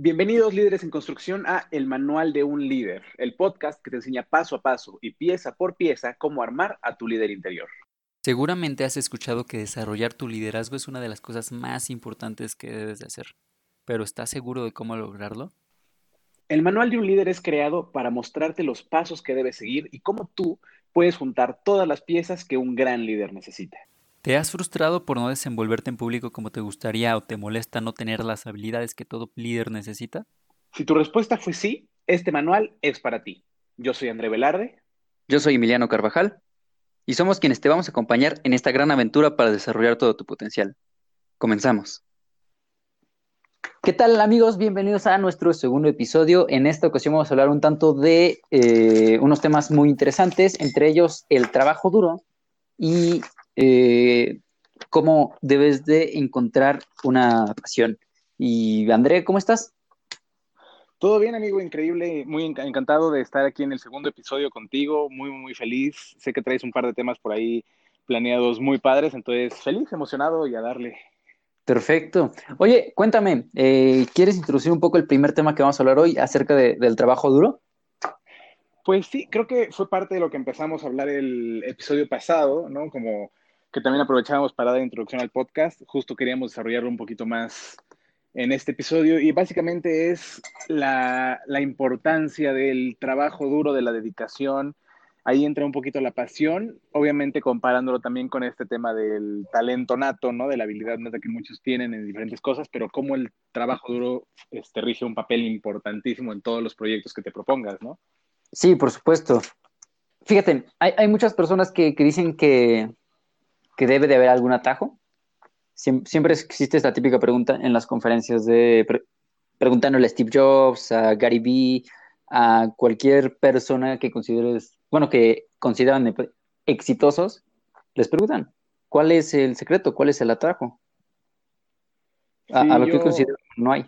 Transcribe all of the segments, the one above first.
Bienvenidos líderes en construcción a El Manual de un Líder, el podcast que te enseña paso a paso y pieza por pieza cómo armar a tu líder interior. Seguramente has escuchado que desarrollar tu liderazgo es una de las cosas más importantes que debes de hacer, pero ¿estás seguro de cómo lograrlo? El Manual de un Líder es creado para mostrarte los pasos que debes seguir y cómo tú puedes juntar todas las piezas que un gran líder necesita. ¿Te has frustrado por no desenvolverte en público como te gustaría o te molesta no tener las habilidades que todo líder necesita? Si tu respuesta fue sí, este manual es para ti. Yo soy André Velarde. Yo soy Emiliano Carvajal y somos quienes te vamos a acompañar en esta gran aventura para desarrollar todo tu potencial. Comenzamos. ¿Qué tal amigos? Bienvenidos a nuestro segundo episodio. En esta ocasión vamos a hablar un tanto de eh, unos temas muy interesantes, entre ellos el trabajo duro y eh, cómo debes de encontrar una pasión. Y André, ¿cómo estás? Todo bien, amigo, increíble, muy encantado de estar aquí en el segundo episodio contigo, muy, muy feliz. Sé que traes un par de temas por ahí planeados muy padres, entonces feliz, emocionado y a darle. Perfecto. Oye, cuéntame, eh, ¿quieres introducir un poco el primer tema que vamos a hablar hoy acerca del trabajo duro? Pues sí, creo que fue parte de lo que empezamos a hablar el episodio pasado, ¿no? Como que también aprovechábamos para dar introducción al podcast. Justo queríamos desarrollarlo un poquito más en este episodio y básicamente es la, la, importancia del trabajo duro, de la dedicación. Ahí entra un poquito la pasión, obviamente comparándolo también con este tema del talento nato, ¿no? De la habilidad nata que muchos tienen en diferentes cosas, pero cómo el trabajo duro este, rige un papel importantísimo en todos los proyectos que te propongas, ¿no? Sí, por supuesto. Fíjate, hay, hay muchas personas que, que dicen que, que debe de haber algún atajo. siempre existe esta típica pregunta en las conferencias de preguntándole a Steve Jobs, a Gary Vee, a cualquier persona que consideres, bueno, que consideran exitosos, les preguntan, ¿cuál es el secreto? ¿Cuál es el atajo? A, lo que considero no hay.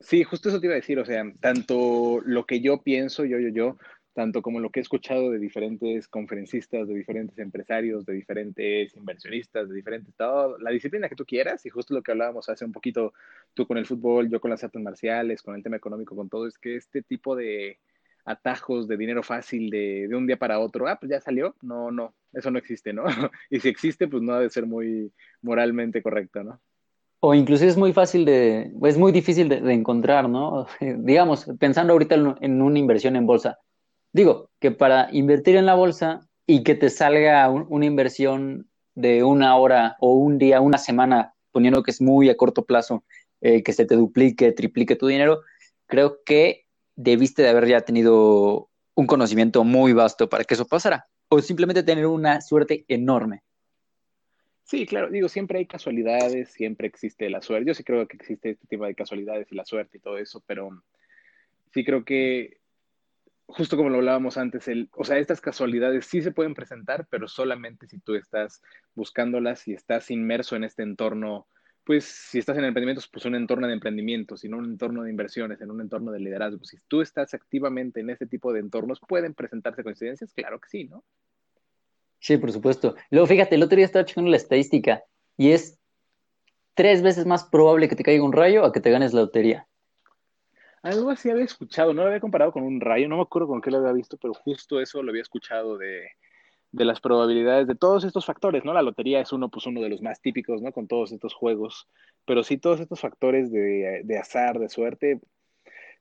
Sí, justo eso te iba a decir, o sea, tanto lo que yo pienso, yo, yo, yo, tanto como lo que he escuchado de diferentes conferencistas, de diferentes empresarios, de diferentes inversionistas, de diferentes, todo, la disciplina que tú quieras, y justo lo que hablábamos hace un poquito tú con el fútbol, yo con las artes marciales, con el tema económico, con todo, es que este tipo de atajos de dinero fácil de, de un día para otro, ah, pues ya salió, no, no, eso no existe, ¿no? y si existe, pues no ha de ser muy moralmente correcto, ¿no? O inclusive es muy fácil de, es muy difícil de, encontrar, ¿no? Digamos, pensando ahorita en una inversión en bolsa, Digo, que para invertir en la bolsa y que te salga una inversión de una hora o un día, una semana, poniendo que es muy a corto plazo, eh, que se te duplique, triplique tu dinero, creo que debiste de haber ya tenido un conocimiento muy vasto para que eso pasara, o simplemente tener una suerte enorme. Sí, claro, digo, siempre hay casualidades, siempre existe la suerte. Yo sí creo que existe este tipo de casualidades y la suerte y todo eso, pero sí creo que justo como lo hablábamos antes, el, o sea, estas casualidades sí se pueden presentar, pero solamente si tú estás buscándolas y estás inmerso en este entorno, pues si estás en emprendimientos, pues un entorno de emprendimiento, sino un entorno de inversiones, en un entorno de liderazgo. Si tú estás activamente en este tipo de entornos, ¿pueden presentarse coincidencias? Claro que sí, ¿no? Sí, por supuesto. Luego, fíjate, el otro día estaba checando la estadística y es tres veces más probable que te caiga un rayo a que te ganes la lotería. Algo así había escuchado, no lo había comparado con un rayo, no me acuerdo con qué lo había visto, pero justo eso lo había escuchado de, de las probabilidades de todos estos factores, ¿no? La lotería es uno, pues uno de los más típicos, ¿no? Con todos estos juegos, pero sí todos estos factores de, de azar, de suerte,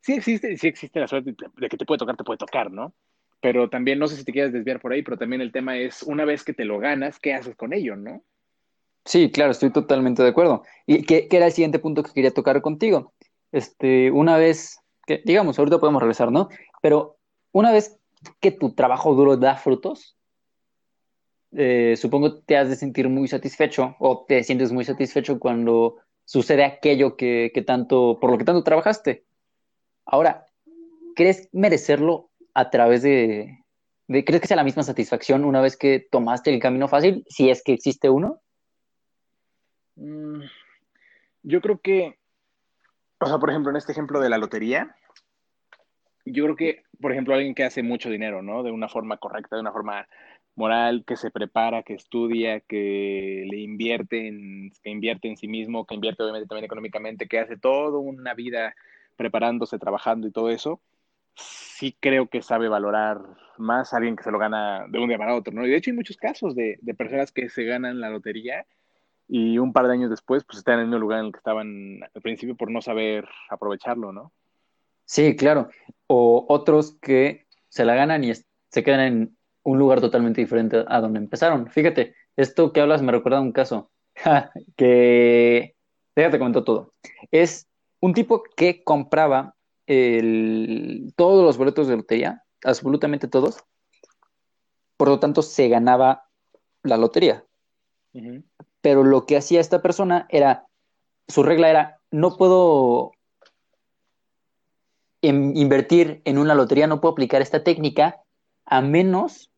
sí existe, sí existe la suerte de que te puede tocar, te puede tocar, ¿no? Pero también, no sé si te quieres desviar por ahí, pero también el tema es, una vez que te lo ganas, ¿qué haces con ello, no? Sí, claro, estoy totalmente de acuerdo. ¿Y qué, qué era el siguiente punto que quería tocar contigo? Este, una vez que, digamos, ahorita podemos regresar, ¿no? Pero una vez que tu trabajo duro da frutos, eh, supongo te has de sentir muy satisfecho o te sientes muy satisfecho cuando sucede aquello que, que tanto, por lo que tanto trabajaste. Ahora, ¿crees merecerlo a través de, de, ¿crees que sea la misma satisfacción una vez que tomaste el camino fácil, si es que existe uno? Mm, yo creo que o sea, por ejemplo, en este ejemplo de la lotería, yo creo que, por ejemplo, alguien que hace mucho dinero, ¿no? De una forma correcta, de una forma moral, que se prepara, que estudia, que le invierte en, que invierte en sí mismo, que invierte obviamente también económicamente, que hace toda una vida preparándose, trabajando y todo eso, sí creo que sabe valorar más a alguien que se lo gana de un día para otro, ¿no? Y de hecho hay muchos casos de, de personas que se ganan la lotería y un par de años después pues están en el mismo lugar en el que estaban al principio por no saber aprovecharlo, ¿no? Sí, claro. O otros que se la ganan y se quedan en un lugar totalmente diferente a donde empezaron. Fíjate, esto que hablas me recuerda a un caso que, déjate comento todo. Es un tipo que compraba el, todos los boletos de lotería, absolutamente todos, por lo tanto se ganaba la lotería. Pero lo que hacía esta persona era, su regla era, no puedo invertir en una lotería, no puedo aplicar esta técnica a menos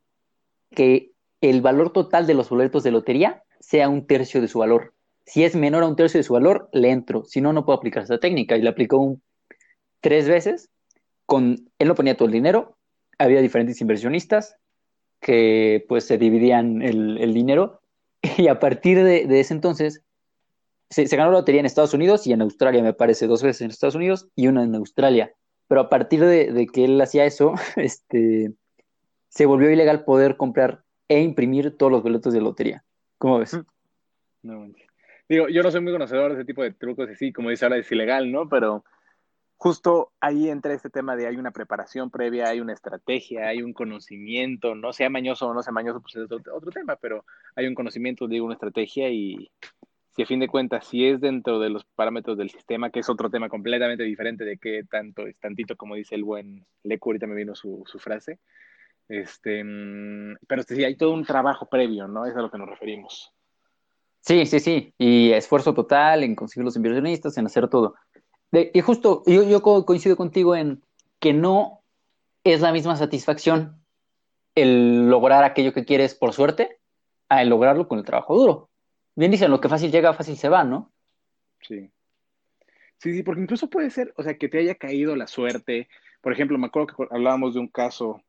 que el valor total de los boletos de lotería sea un tercio de su valor. Si es menor a un tercio de su valor, le entro. Si no, no puedo aplicar esta técnica. Y le aplicó tres veces. Con, él no ponía todo el dinero. Había diferentes inversionistas que pues se dividían el, dinero. Y a partir de, ese entonces, se, ganó la lotería en Estados Unidos y en Australia, me parece, dos veces en Estados Unidos y una en Australia. Pero a partir de, de que él hacía eso, este, se volvió ilegal poder comprar e imprimir todos los boletos de lotería. ¿Cómo ves? No, digo, yo no soy muy conocedor de ese tipo de trucos así, como dice ahora, es ilegal, ¿no? Pero justo ahí entra este tema de hay una preparación previa, hay una estrategia, hay un conocimiento, no sea mañoso o no sea mañoso, pues es otro, tema, pero hay un conocimiento, digo, una estrategia y si a fin de cuentas, si es dentro de los parámetros del sistema, que es otro tema completamente diferente de qué tanto es tantito, como dice el buen Leco, ahorita me vino su, su frase, este, mm, pero sí, hay todo un trabajo previo, ¿no? Es a lo que nos referimos. Sí, sí, sí. Y esfuerzo total en conseguir los inversionistas, en hacer todo. Y justo, yo, yo coincido contigo en que no es la misma satisfacción el lograr aquello que quieres por suerte a el lograrlo con el trabajo duro. Bien dicen, lo que fácil llega, fácil se va, ¿no? Sí. Sí, sí, porque incluso puede ser, o sea, que te haya caído la suerte. Por ejemplo, me acuerdo que hablábamos de un caso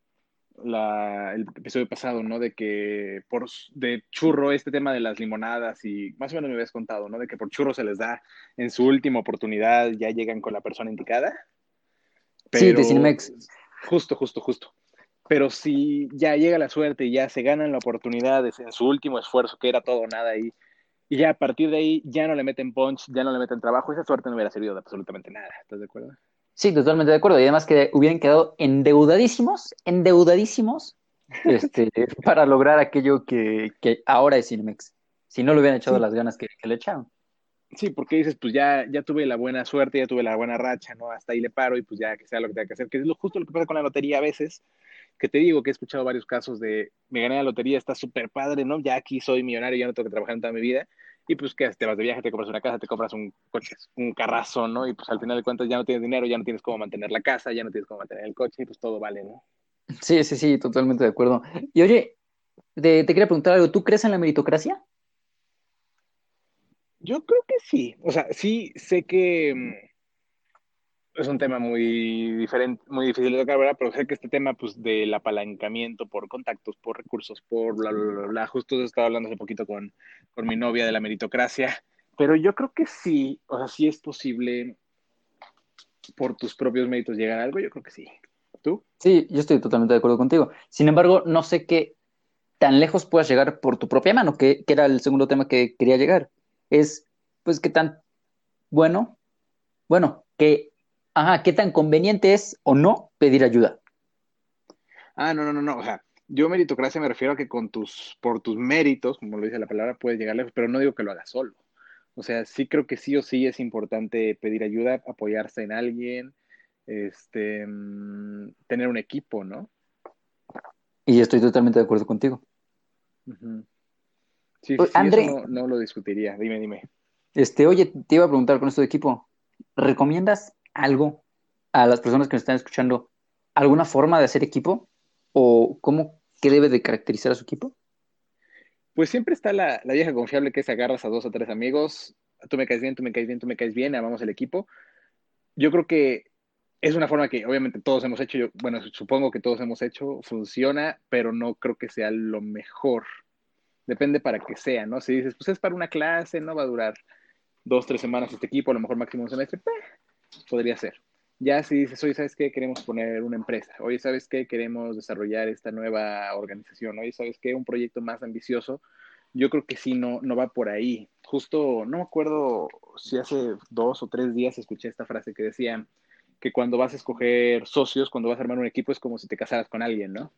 la, el episodio pasado, ¿no? De que por de churro este tema de las limonadas y más o menos me habías contado, ¿no? De que por churro se les da en su última oportunidad, ya llegan con la persona indicada. sí, de Cinemex. Justo, justo, justo. Pero si ya llega la suerte y ya se ganan la oportunidad en su último esfuerzo, que era todo nada ahí, y ya a partir de ahí ya no le meten punch, ya no le meten trabajo, esa suerte no hubiera servido de absolutamente nada. ¿Estás de acuerdo? Sí, totalmente de acuerdo. Y además que hubieran quedado endeudadísimos, endeudadísimos, este, para lograr aquello que, ahora es Cinemex. Si no le hubieran echado las ganas que, le echaron. Sí, porque dices, pues ya, ya tuve la buena suerte, ya tuve la buena racha, ¿no? Hasta ahí le paro y pues ya que sea lo que tenga que hacer, que es lo, justo lo que pasa con la lotería a veces, que te digo que he escuchado varios casos de, me gané la lotería, está súper padre, ¿no? Ya aquí soy millonario, ya no tengo que trabajar en toda mi vida, y pues que te vas de viaje, te compras una casa, te compras un coche, un carrazo, ¿no? Y pues al final de cuentas ya no tienes dinero, ya no tienes cómo mantener la casa, ya no tienes cómo mantener el coche y pues todo vale, ¿no? Sí, sí, sí, totalmente de acuerdo. Y oye, te, te quería preguntar algo, ¿tú crees en la meritocracia? Yo creo que sí, o sea, sí sé que mm, es un tema muy diferente, muy difícil de tocar, ¿verdad? Pero sé que este tema, pues, del apalancamiento por contactos, por recursos, por bla, bla, bla, Justo estaba hablando hace poquito con, con mi novia de la meritocracia, pero yo creo que sí, o sea, sí es posible por tus propios méritos llegar a algo, yo creo que sí. ¿Tú? Sí, yo estoy totalmente de acuerdo contigo. Sin embargo, no sé qué tan lejos puedas llegar por tu propia mano, que, que era el segundo tema que quería llegar. Es, pues, qué tan bueno, bueno, que ajá, qué tan conveniente es o no pedir ayuda. Ah, no, no, no, no. O sea, yo meritocracia me refiero a que con tus, por tus méritos, como lo dice la palabra, puedes llegar lejos, pero no digo que lo hagas solo. O sea, sí creo que sí o sí es importante pedir ayuda, apoyarse en alguien, este, mm, tener un equipo, ¿no? Y estoy totalmente de acuerdo contigo. Sí, sí, André, no, no, lo discutiría. Dime, dime. Este, oye, te iba a preguntar con esto de equipo. ¿Recomiendas algo a las personas que nos están escuchando? ¿Alguna forma de hacer equipo? ¿O cómo, qué debe de caracterizar a su equipo? Pues siempre está la, vieja confiable que es agarras a dos o tres amigos, tú me caes bien, tú me caes bien, tú me caes bien, amamos el equipo. Yo creo que es una forma que obviamente todos hemos hecho, yo, bueno, supongo que todos hemos hecho, funciona, pero no creo que sea lo mejor. Depende para que sea, ¿no? Si dices, pues es para una clase, no va a durar dos, tres semanas este equipo, a lo mejor máximo un semestre, podría ser. Ya si dices, oye, ¿sabes qué? Queremos poner una empresa. Oye, ¿sabes qué? Queremos desarrollar esta nueva organización. Oye, ¿sabes qué? Un proyecto más ambicioso. Yo creo que sí, no, no va por ahí. Justo, no me acuerdo si hace dos o tres días escuché esta frase que decía que cuando vas a escoger socios, cuando vas a armar un equipo, es como si te casaras con alguien, ¿no?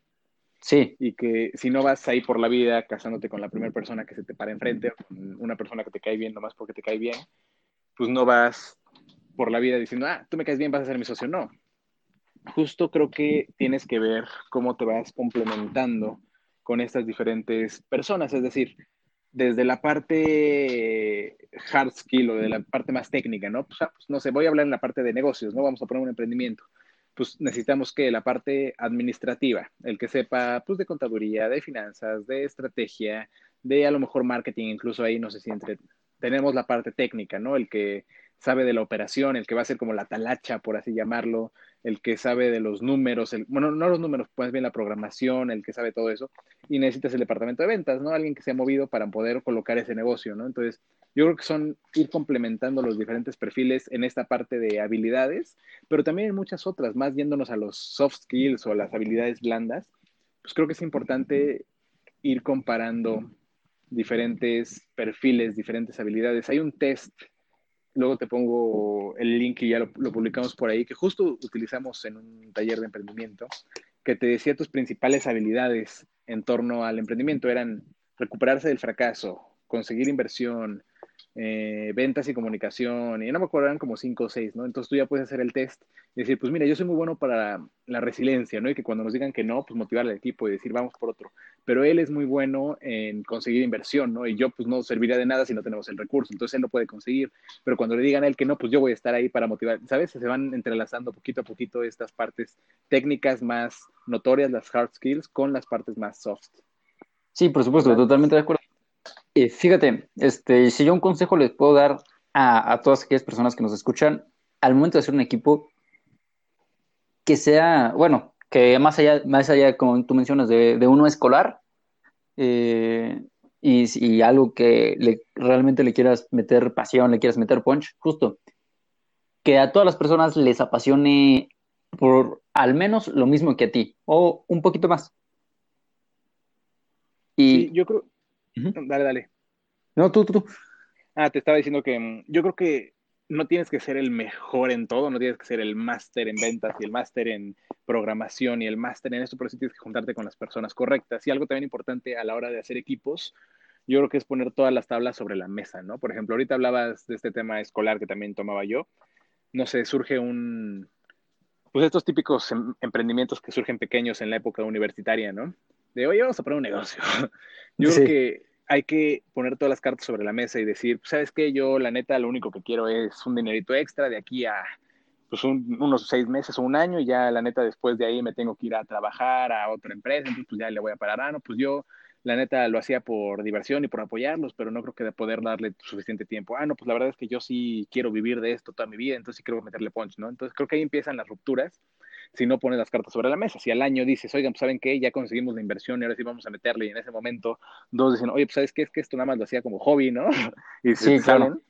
Sí. Y que si no vas ahí por la vida casándote con la primera persona que se te para enfrente, una persona que te cae bien nomás porque te cae bien, pues no vas por la vida diciendo, ah, tú me caes bien, vas a ser mi socio. No. Justo creo que tienes que ver cómo te vas complementando con estas diferentes personas. Es decir, desde la parte hard skill o de la parte más técnica, ¿no? Pues, ah, pues, no sé, voy a hablar en la parte de negocios, ¿no? Vamos a poner un emprendimiento. Pues necesitamos que la parte administrativa, el que sepa, pues de contaduría, de finanzas, de estrategia, de a lo mejor marketing, incluso ahí no sé si entre, tenemos la parte técnica, ¿no? El que sabe de la operación, el que va a ser como la talacha, por así llamarlo, el que sabe de los números, bueno, no los números, pues bien la programación, el que sabe todo eso, y necesitas el departamento de ventas, ¿no? Alguien que se ha movido para poder colocar ese negocio, ¿no? Entonces, yo creo que son ir complementando los diferentes perfiles en esta parte de habilidades, pero también en muchas otras, más yéndonos a los soft skills o las habilidades blandas, pues creo que es importante ir comparando diferentes perfiles, diferentes habilidades. Hay un test Luego te pongo el link y ya lo, publicamos por ahí, que justo utilizamos en un taller de emprendimiento, que te decía tus principales habilidades en torno al emprendimiento. Eran recuperarse del fracaso, conseguir inversión, eh, ventas y comunicación, y no me acuerdo, eran como cinco o seis, ¿no? Entonces tú ya puedes hacer el test y decir, pues mira, yo soy muy bueno para la resiliencia, ¿no? Y que cuando nos digan que no, pues motivar al equipo y decir, vamos por otro. Pero él es muy bueno en conseguir inversión, ¿no? Y yo, pues no serviría de nada si no tenemos el recurso, entonces él lo puede conseguir. Pero cuando le digan a él que no, pues yo voy a estar ahí para motivar, ¿sabes? Se van entrelazando poquito a poquito estas partes técnicas más notorias, las hard skills, con las partes más soft. Sí, por supuesto, totalmente de acuerdo. Fíjate, este, si yo un consejo les puedo dar a, todas aquellas personas que nos escuchan, al momento de hacer un equipo, que sea, bueno, que más allá, más allá como tú mencionas, de, uno escolar, eh, y, algo que realmente le quieras meter pasión, le quieras meter punch, justo, que a todas las personas les apasione por al menos lo mismo que a ti, o un poquito más. Y yo creo, Dale, dale. No, tú, tú, tú. Ah, te estaba diciendo que mm, yo creo que no tienes que ser el mejor en todo, no tienes que ser el máster en ventas y el máster en programación y el máster en esto, pero sí tienes que juntarte con las personas correctas. Y algo también importante a la hora de hacer equipos, yo creo que es poner todas las tablas sobre la mesa, ¿no? Por ejemplo, ahorita hablabas de este tema escolar que también tomaba yo. No sé, surge un, pues estos típicos em, emprendimientos que surgen pequeños en la época universitaria, ¿no? De, oye, vamos a poner un negocio. Yo creo que hay que poner todas las cartas sobre la mesa y decir, pues, ¿sabes qué? Yo, la neta, lo único que quiero es un dinerito extra de aquí a pues, unos seis meses o un año y ya, la neta, después de ahí me tengo que ir a trabajar a otra empresa, entonces pues ya le voy a parar. Ah, no, pues yo, la neta, lo hacía por diversión y por apoyarlos, pero no creo que de poder darle suficiente tiempo. Ah, no, pues la verdad es que yo sí quiero vivir de esto toda mi vida, entonces sí quiero meterle punch, ¿no? Entonces creo que ahí empiezan las rupturas si no pones las cartas sobre la mesa. Si al año dices, oigan, pues saben qué, ya conseguimos la inversión y ahora sí vamos a meterle, y en ese momento dos dicen, oye, pues sabes qué, es que esto nada más lo hacía como hobby, ¿no? y sí, claro.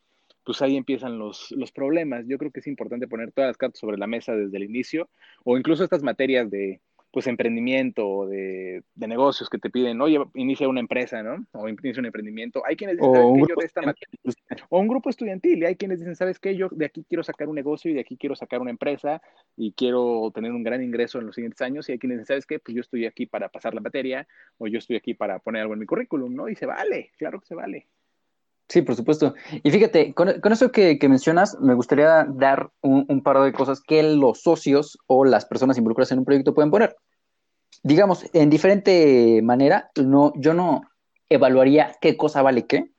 pues ahí empiezan los, los problemas. Yo creo que es importante poner todas las cartas sobre la mesa desde el inicio, o incluso estas materias de pues emprendimiento o de, negocios que te piden, oye, inicia una empresa, ¿no? O inicia un emprendimiento. Hay quienes dicen, o, un yo de esta o un grupo estudiantil, y hay quienes dicen, ¿sabes qué? Yo de aquí quiero sacar un negocio y de aquí quiero sacar una empresa y quiero tener un gran ingreso en los siguientes años, y hay quienes dicen, ¿sabes qué? Pues yo estoy aquí para pasar la materia o yo estoy aquí para poner algo en mi currículum, ¿no? Y se vale, claro que se vale. Sí, por supuesto. Y fíjate, con, eso que, mencionas, me gustaría dar un, par de cosas que los socios o las personas involucradas en un proyecto pueden poner. Digamos, en diferente manera, no, yo no evaluaría qué cosa vale qué,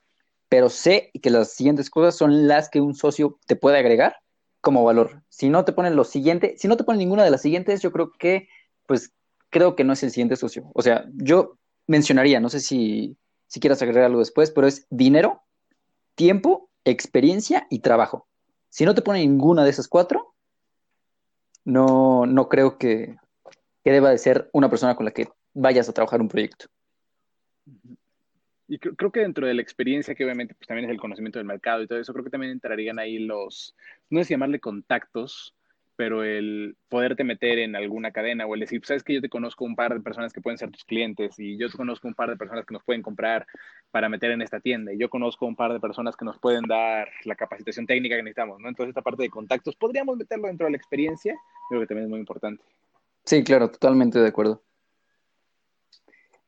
pero sé que las siguientes cosas son las que un socio te puede agregar como valor. Si no te ponen lo siguiente, si no te ponen ninguna de las siguientes, yo creo que, pues, creo que no es el siguiente socio. O sea, yo mencionaría, no sé si, si quieras agregar algo después, pero es dinero, tiempo, experiencia y trabajo. Si no te pone ninguna de esas cuatro, no, no creo que, que deba de ser una persona con la que vayas a trabajar un proyecto. Y creo, que dentro de la experiencia, que obviamente pues, también es el conocimiento del mercado y todo eso, creo que también entrarían ahí los, no si llamarle contactos, pero el poderte meter en alguna cadena o el decir, sabes que yo te conozco un par de personas que pueden ser tus clientes y yo te conozco un par de personas que nos pueden comprar para meter en esta tienda y yo conozco un par de personas que nos pueden dar la capacitación técnica que necesitamos, ¿no? Entonces esta parte de contactos podríamos meterlo dentro de la experiencia, creo que también es muy importante. Sí, claro, totalmente de acuerdo.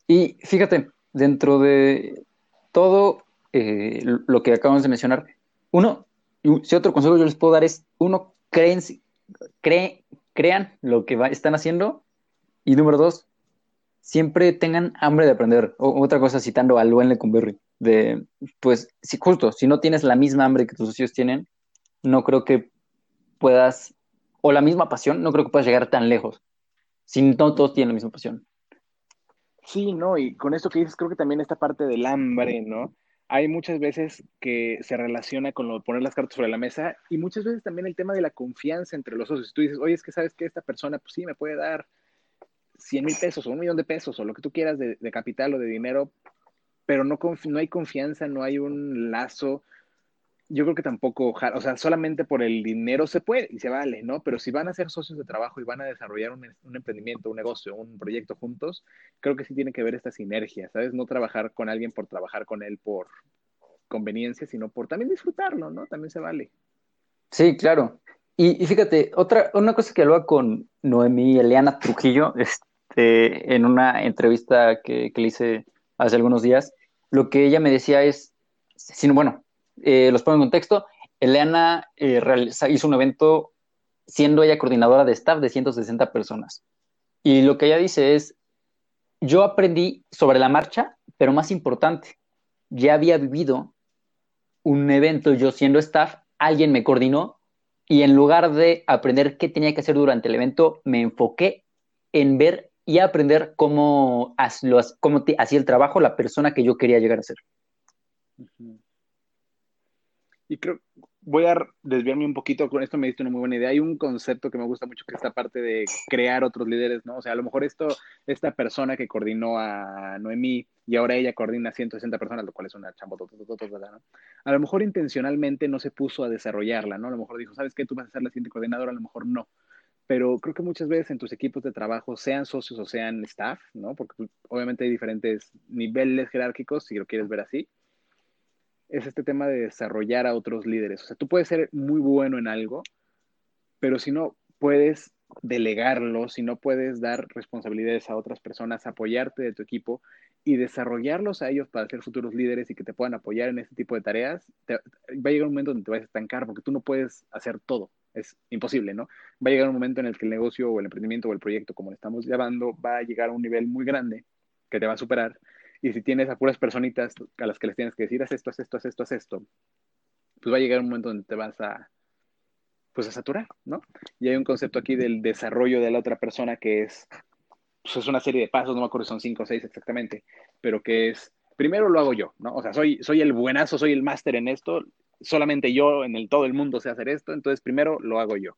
Y fíjate, dentro de todo eh, lo que acabamos de mencionar, uno, si otro consejo yo les puedo dar es, uno, crean lo que están haciendo. Y número dos, siempre tengan hambre de aprender. otra cosa citando a Luen Lecumberri, de, pues, si, justo, si no tienes la misma hambre que tus socios tienen, no creo que puedas, o la misma pasión, no creo que puedas llegar tan lejos. Si no todos tienen la misma pasión. Sí, no, y con esto que dices, creo que también esta parte del hambre, ¿no? Hay muchas veces que se relaciona con lo de poner las cartas sobre la mesa y muchas veces también el tema de la confianza entre los socios. Tú dices, oye, es que sabes que esta persona, pues sí, me puede dar 100 mil pesos o un millón de pesos o lo que tú quieras de, capital o de dinero, pero no hay confianza, no hay un lazo, yo creo que tampoco, o sea, solamente por el dinero se puede y se vale, ¿no? Pero si van a ser socios de trabajo y van a desarrollar un, emprendimiento, un negocio, un proyecto juntos, creo que sí tiene que ver esta sinergia, ¿sabes? No trabajar con alguien por trabajar con él por conveniencia, sino por también disfrutarlo, ¿no? También se vale. Sí, claro. Y, fíjate, otra, una cosa que hablaba con Noemí Eliana Trujillo, este, en una entrevista que, que le hice hace algunos días, lo que ella me decía es, sino bueno, eh, los pongo en contexto, Eliana eh, hizo un evento siendo ella coordinadora de staff de 160 personas. Y lo que ella dice es, yo aprendí sobre la marcha, pero más importante, ya había vivido un evento yo siendo staff, alguien me coordinó y en lugar de aprender qué tenía que hacer durante el evento, me enfoqué en ver y aprender cómo, cómo hacía el trabajo la persona que yo quería llegar a ser. Y creo, voy a desviarme un poquito, con esto me diste una muy buena idea. Hay un concepto que me gusta mucho, que es esta parte de crear otros líderes, ¿no? O sea, a lo mejor esto, esta persona que coordinó a Noemí y ahora ella coordina a 160 personas, lo cual es una chamba, ¿no? A lo mejor intencionalmente no se puso a desarrollarla, ¿no? A lo mejor dijo, ¿sabes qué? Tú vas a ser la siguiente coordinadora, a lo mejor no. Pero creo que muchas veces en tus equipos de trabajo, sean socios o sean staff, ¿no? Porque obviamente hay diferentes niveles jerárquicos, si lo quieres ver así es este tema de desarrollar a otros líderes. O sea, tú puedes ser muy bueno en algo, pero si no puedes delegarlo, si no puedes dar responsabilidades a otras personas, apoyarte de tu equipo y desarrollarlos a ellos para ser futuros líderes y que te puedan apoyar en este tipo de tareas, va a llegar un momento donde te vas a estancar porque tú no puedes hacer todo. Es imposible, ¿no? Va a llegar un momento en el que el negocio o el emprendimiento o el proyecto, como le estamos llamando, va a llegar a un nivel muy grande que te va a superar y si tienes a puras personitas a las que les tienes que decir, haz esto, haz esto, haz esto, haz esto, pues va a llegar un momento donde te vas a, pues a saturar, ¿no? Y hay un concepto aquí del desarrollo de la otra persona que es, pues es una serie de pasos, no me acuerdo si son cinco o seis exactamente, pero que es, primero lo hago yo, ¿no? O sea, soy, soy el buenazo, soy el máster en esto, solamente yo en todo el mundo sé hacer esto, entonces primero lo hago yo.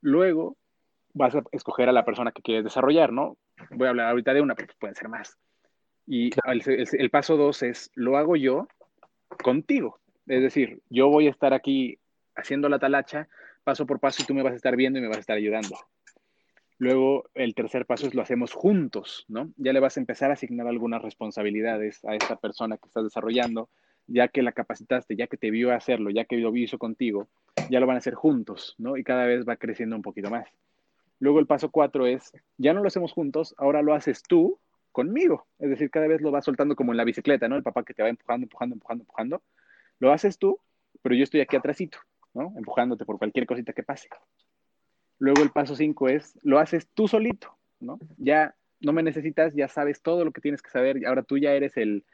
Luego vas a escoger a la persona que quieres desarrollar, ¿no? Voy a hablar ahorita de una, pero pueden ser más. Y el, paso dos es, lo hago yo contigo. Es decir, yo voy a estar aquí haciendo la talacha paso por paso y tú me vas a estar viendo y me vas a estar ayudando. Luego, el tercer paso es lo hacemos juntos, ¿no? Ya le vas a empezar a asignar algunas responsabilidades a esta persona que estás desarrollando, ya que la capacitaste, ya que te vio hacerlo, ya que lo hizo contigo, ya lo van a hacer juntos, ¿no? Y cada vez va creciendo un poquito más. Luego el paso cuatro es, ya no lo hacemos juntos, ahora lo haces tú conmigo. Es decir, cada vez lo vas soltando como en la bicicleta, ¿no? El papá que te va empujando, empujando, empujando, empujando. Lo haces tú, pero yo estoy aquí atrásito, ¿no? Empujándote por cualquier cosita que pase. Luego el paso cinco es, lo haces tú solito, ¿no? Ya no me necesitas, ya sabes todo lo que tienes que saber, ahora tú ya eres el,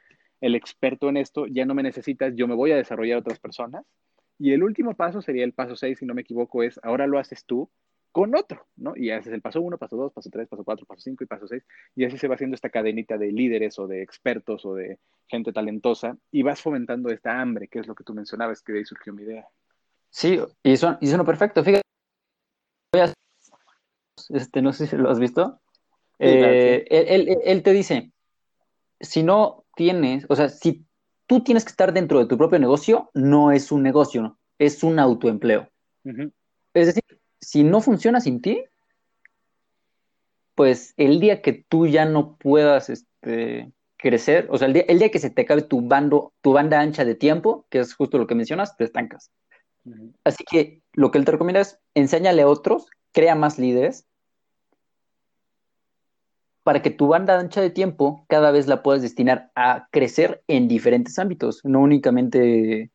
experto en esto, ya no me necesitas, yo me voy a desarrollar otras personas. Y el último paso sería el paso seis, si no me equivoco, es ahora lo haces tú, con otro, ¿no? Y ese es el paso uno, paso dos, paso tres, paso cuatro, paso cinco y paso seis. Y así se va haciendo esta cadenita de líderes o de expertos o de gente talentosa y vas fomentando esta hambre, que es lo que tú mencionabas, que de ahí surgió mi idea. Sí, y eso, y eso perfecto. Fíjate, este, no sé si lo has visto. Eh, él, él, te dice, si no tienes, o sea, si tú tienes que estar dentro de tu propio negocio, no es un negocio, es un autoempleo. Es decir, si no funciona sin ti, pues el día que tú ya no puedas este, crecer, o sea, el día, el día que se te acabe tu, bando, tu banda ancha de tiempo, que es justo lo que mencionas, te estancas. Así que lo que él te recomienda es enséñale a otros, crea más líderes, para que tu banda ancha de tiempo cada vez la puedas destinar a crecer en diferentes ámbitos, no únicamente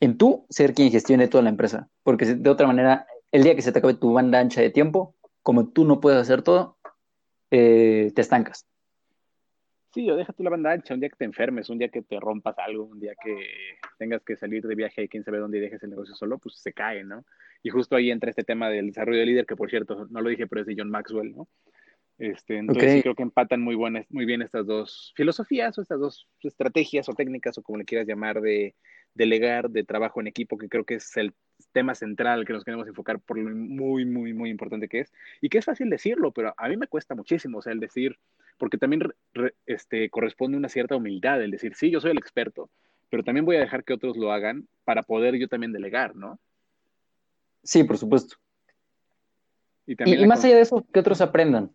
en tú ser quien gestione toda la empresa, porque de otra manera, el día que se te acabe tu banda ancha de tiempo, como tú no puedes hacer todo, eh, te estancas. Sí, o deja tú la banda ancha, un día que te enfermes, un día que te rompas algo, un día que tengas que salir de viaje y quién sabe dónde y dejes el negocio solo, pues se cae, ¿no? Y justo ahí entra este tema del desarrollo de líder, que por cierto, no lo dije, pero es de John Maxwell, ¿no? Este, entonces sí creo que empatan muy, buenas, muy bien estas dos filosofías o estas dos estrategias o técnicas o como le quieras llamar de delegar, de trabajo en equipo, que creo que es el tema central que nos queremos enfocar por lo muy, muy, muy importante que es. Y que es fácil decirlo, pero a mí me cuesta muchísimo, o sea, el decir, porque también este, corresponde una cierta humildad, el decir, sí, yo soy el experto, pero también voy a dejar que otros lo hagan para poder yo también delegar, ¿no? Sí, por supuesto. Y, y más allá de eso, que otros aprendan.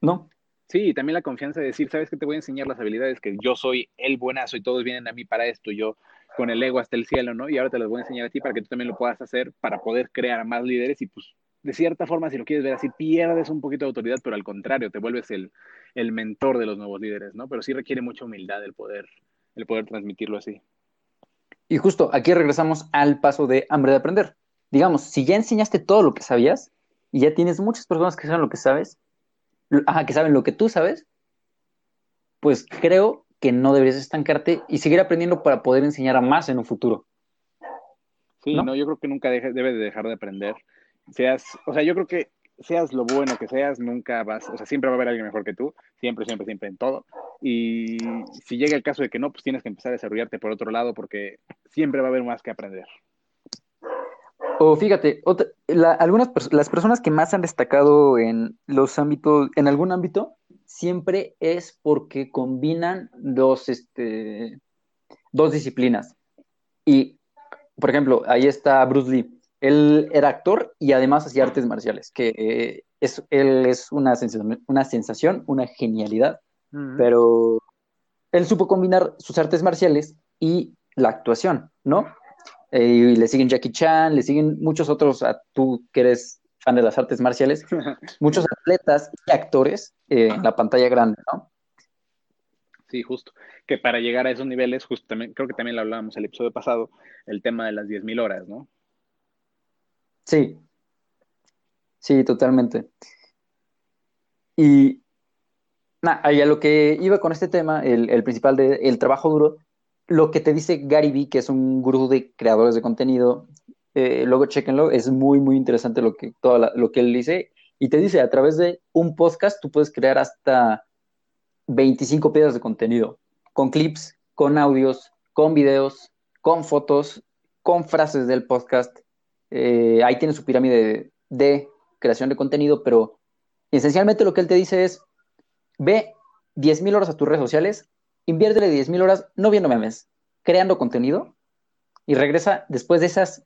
¿no? Sí, también la confianza de decir, sabes que te voy a enseñar las habilidades, que yo soy el buenazo y todos vienen a mí para esto, yo con el ego hasta el cielo, ¿no? Y ahora te las voy a enseñar a ti para que tú también lo puedas hacer, para poder crear más líderes y pues de cierta forma, si lo quieres ver así, pierdes un poquito de autoridad, pero al contrario, te vuelves el, el mentor de los nuevos líderes, ¿no? Pero sí requiere mucha humildad el poder, el poder transmitirlo así. Y justo aquí regresamos al paso de hambre de aprender. Digamos, si ya enseñaste todo lo que sabías y ya tienes muchas personas que saben lo que sabes, ajá, que saben lo que tú sabes, pues creo que no deberías estancarte y seguir aprendiendo para poder enseñar a más en un futuro. Sí, no, yo creo que nunca debes de dejar de aprender. Seas, o sea, yo creo que seas lo bueno que seas, nunca vas, o sea, siempre va a haber alguien mejor que tú, siempre, siempre, siempre en todo. Y si llega el caso de que no, pues tienes que empezar a desarrollarte por otro lado porque siempre va a haber más que aprender. O fíjate, algunas las personas que más han destacado en los ámbitos, en algún ámbito, siempre es porque combinan dos, este, dos disciplinas. Y, por ejemplo, ahí está Bruce Lee. Él era actor y además hacía artes marciales, que eh, es, él es una sensación, una, sensación, una genialidad, pero él supo combinar sus artes marciales y la actuación, ¿no? Eh, y le siguen Jackie Chan, le siguen muchos otros, a tú que eres fan de las artes marciales, muchos atletas y actores eh, en la pantalla grande, ¿no? Sí, justo. Que para llegar a esos niveles, justo también, creo que también lo hablábamos el episodio pasado, el tema de las 10.000 horas, ¿no? Sí. Sí, totalmente. Y nada, a lo que iba con este tema, el, el principal del trabajo duro, lo que te dice Gary Vee, que es un gurú de creadores de contenido, eh, luego chequenlo, es muy, muy interesante lo que, lo que él dice. Y te dice, a través de un podcast tú puedes crear hasta 25 piezas de contenido, con clips, con audios, con videos, con fotos, con frases del podcast. Eh, ahí tiene su pirámide de, creación de contenido, pero esencialmente lo que él te dice es, ve 10.000 horas a tus redes sociales inviértele 10.000 horas no viendo memes, creando contenido y regresa después de esas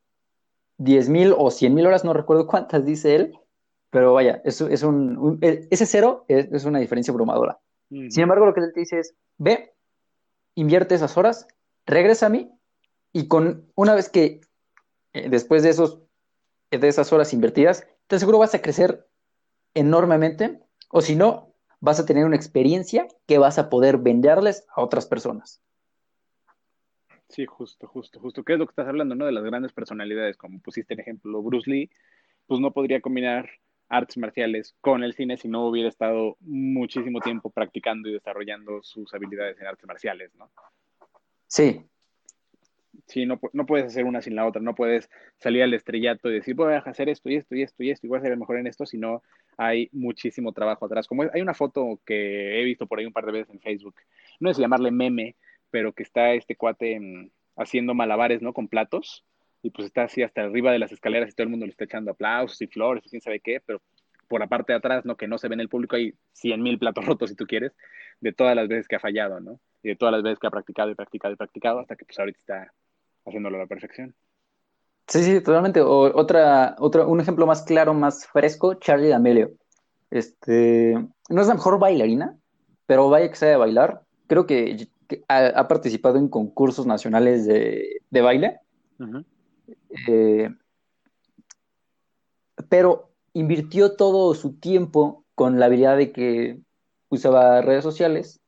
10.000 o 100.000 horas, no recuerdo cuántas dice él, pero vaya, es, es un, ese cero es, una diferencia abrumadora. Sin embargo, lo que él te dice es, ve, invierte esas horas, regresa a mí y con una vez que eh, después de esos de esas horas invertidas, te aseguro vas a crecer enormemente, o si no, vas a tener una experiencia que vas a poder venderles a otras personas. Sí, justo, justo, justo. ¿Qué es lo que estás hablando, no? De las grandes personalidades, como pusiste el ejemplo, Bruce Lee, pues no podría combinar artes marciales con el cine si no hubiera estado muchísimo tiempo practicando y desarrollando sus habilidades en artes marciales, ¿no? Sí, Sí, no, no puedes hacer una sin la otra, no puedes salir al estrellato y decir, voy a hacer esto y esto y esto y esto y voy a ser el mejor en esto, sino hay muchísimo trabajo atrás. Como hay una foto que he visto por ahí un par de veces en Facebook, no es llamarle meme, pero que está este cuate haciendo malabares, ¿no? Con platos y pues está así hasta arriba de las escaleras y todo el mundo le está echando aplausos y flores y quién sabe qué, pero por la parte de atrás, ¿no? Que no se ve en el público, hay cien mil platos rotos si tú quieres, de todas las veces que ha fallado, ¿no? de todas las veces que ha practicado y practicado y practicado hasta que pues ahorita está haciéndolo a la perfección. Sí, sí, totalmente. O, otra, otro, un ejemplo más claro, más fresco, Charlie D'Amelio. Este, no es la mejor bailarina, pero vaya que sabe bailar. Creo que, que ha, ha participado en concursos nacionales de, de baile. Eh, pero invirtió todo su tiempo con la habilidad de que usaba redes sociales.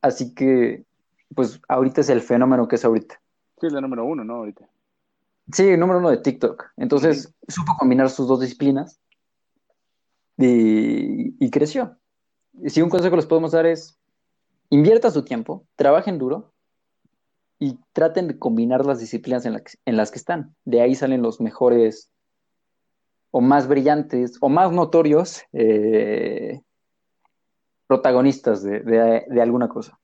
Así que, pues ahorita es el fenómeno que es ahorita. Sí, es la número uno, ¿no? Ahorita. Sí, número uno de TikTok. Entonces, supo combinar sus dos disciplinas y, y creció. Y si un consejo les podemos dar es, invierta su tiempo, trabajen duro y traten de combinar las disciplinas en, la que- en las que están. De ahí salen los mejores o más brillantes o más notorios eh, protagonistas de, de- de alguna cosa.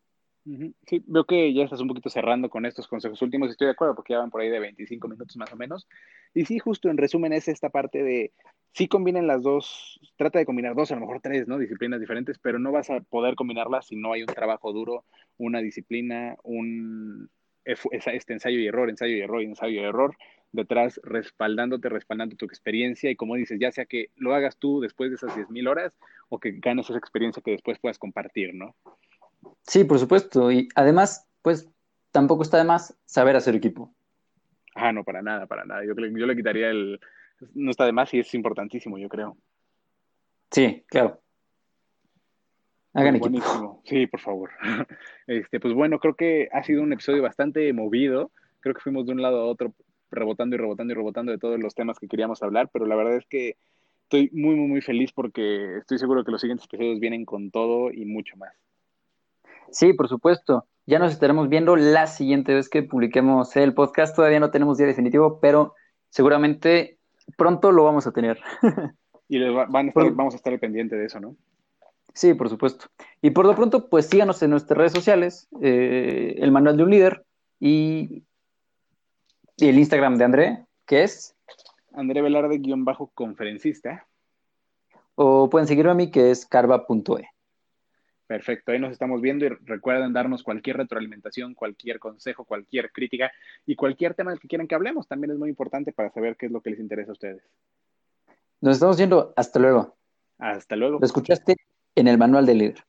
Sí, veo que ya estás un poquito cerrando con estos consejos últimos, estoy de acuerdo porque ya van por ahí de 25 minutos más o menos. Y sí, justo en resumen es esta parte de, sí combinen las dos, trata de combinar dos, a lo mejor tres, ¿no? Disciplinas diferentes, pero no vas a poder combinarlas si no hay un trabajo duro, una disciplina, un este ensayo y error, ensayo y error, ensayo y error, detrás respaldándote, respaldando tu experiencia y como dices, ya sea que lo hagas tú después de esas 10.000 horas o que ganes esa experiencia que después puedas compartir, ¿no? Sí, por supuesto. Y además, pues tampoco está de más saber hacer equipo. Ah, no, para nada, para nada. Yo, le- yo le quitaría el... No está de más y es importantísimo, yo creo. Sí, claro. Hagan equipo. buenísimo. Sí, por favor. Este, pues bueno, creo que ha sido un episodio bastante movido. Creo que fuimos de un lado a otro rebotando y rebotando y rebotando de todos los temas que queríamos hablar, pero la verdad es que estoy muy, muy, muy feliz porque estoy seguro que los siguientes episodios vienen con todo y mucho más. Sí, por supuesto. Ya nos estaremos viendo la siguiente vez que publiquemos el podcast. Todavía no tenemos día definitivo, pero seguramente pronto lo vamos a tener. Y van a estar, Por- vamos a estar al pendiente de eso, ¿no? Sí, por supuesto. Y por lo pronto, pues síganos en nuestras redes sociales, eh, el manual de un líder y, y el Instagram de André, que es, André Velarde, guion bajo conferencista. o pueden seguirme a mí, que es carva.e. Perfecto, ahí nos estamos viendo y recuerden darnos cualquier retroalimentación, cualquier consejo, cualquier crítica y cualquier tema del que quieran que hablemos. También es muy importante para saber qué es lo que les interesa a ustedes. Nos estamos viendo. Hasta luego. Hasta luego. Lo escuchaste en el manual del líder.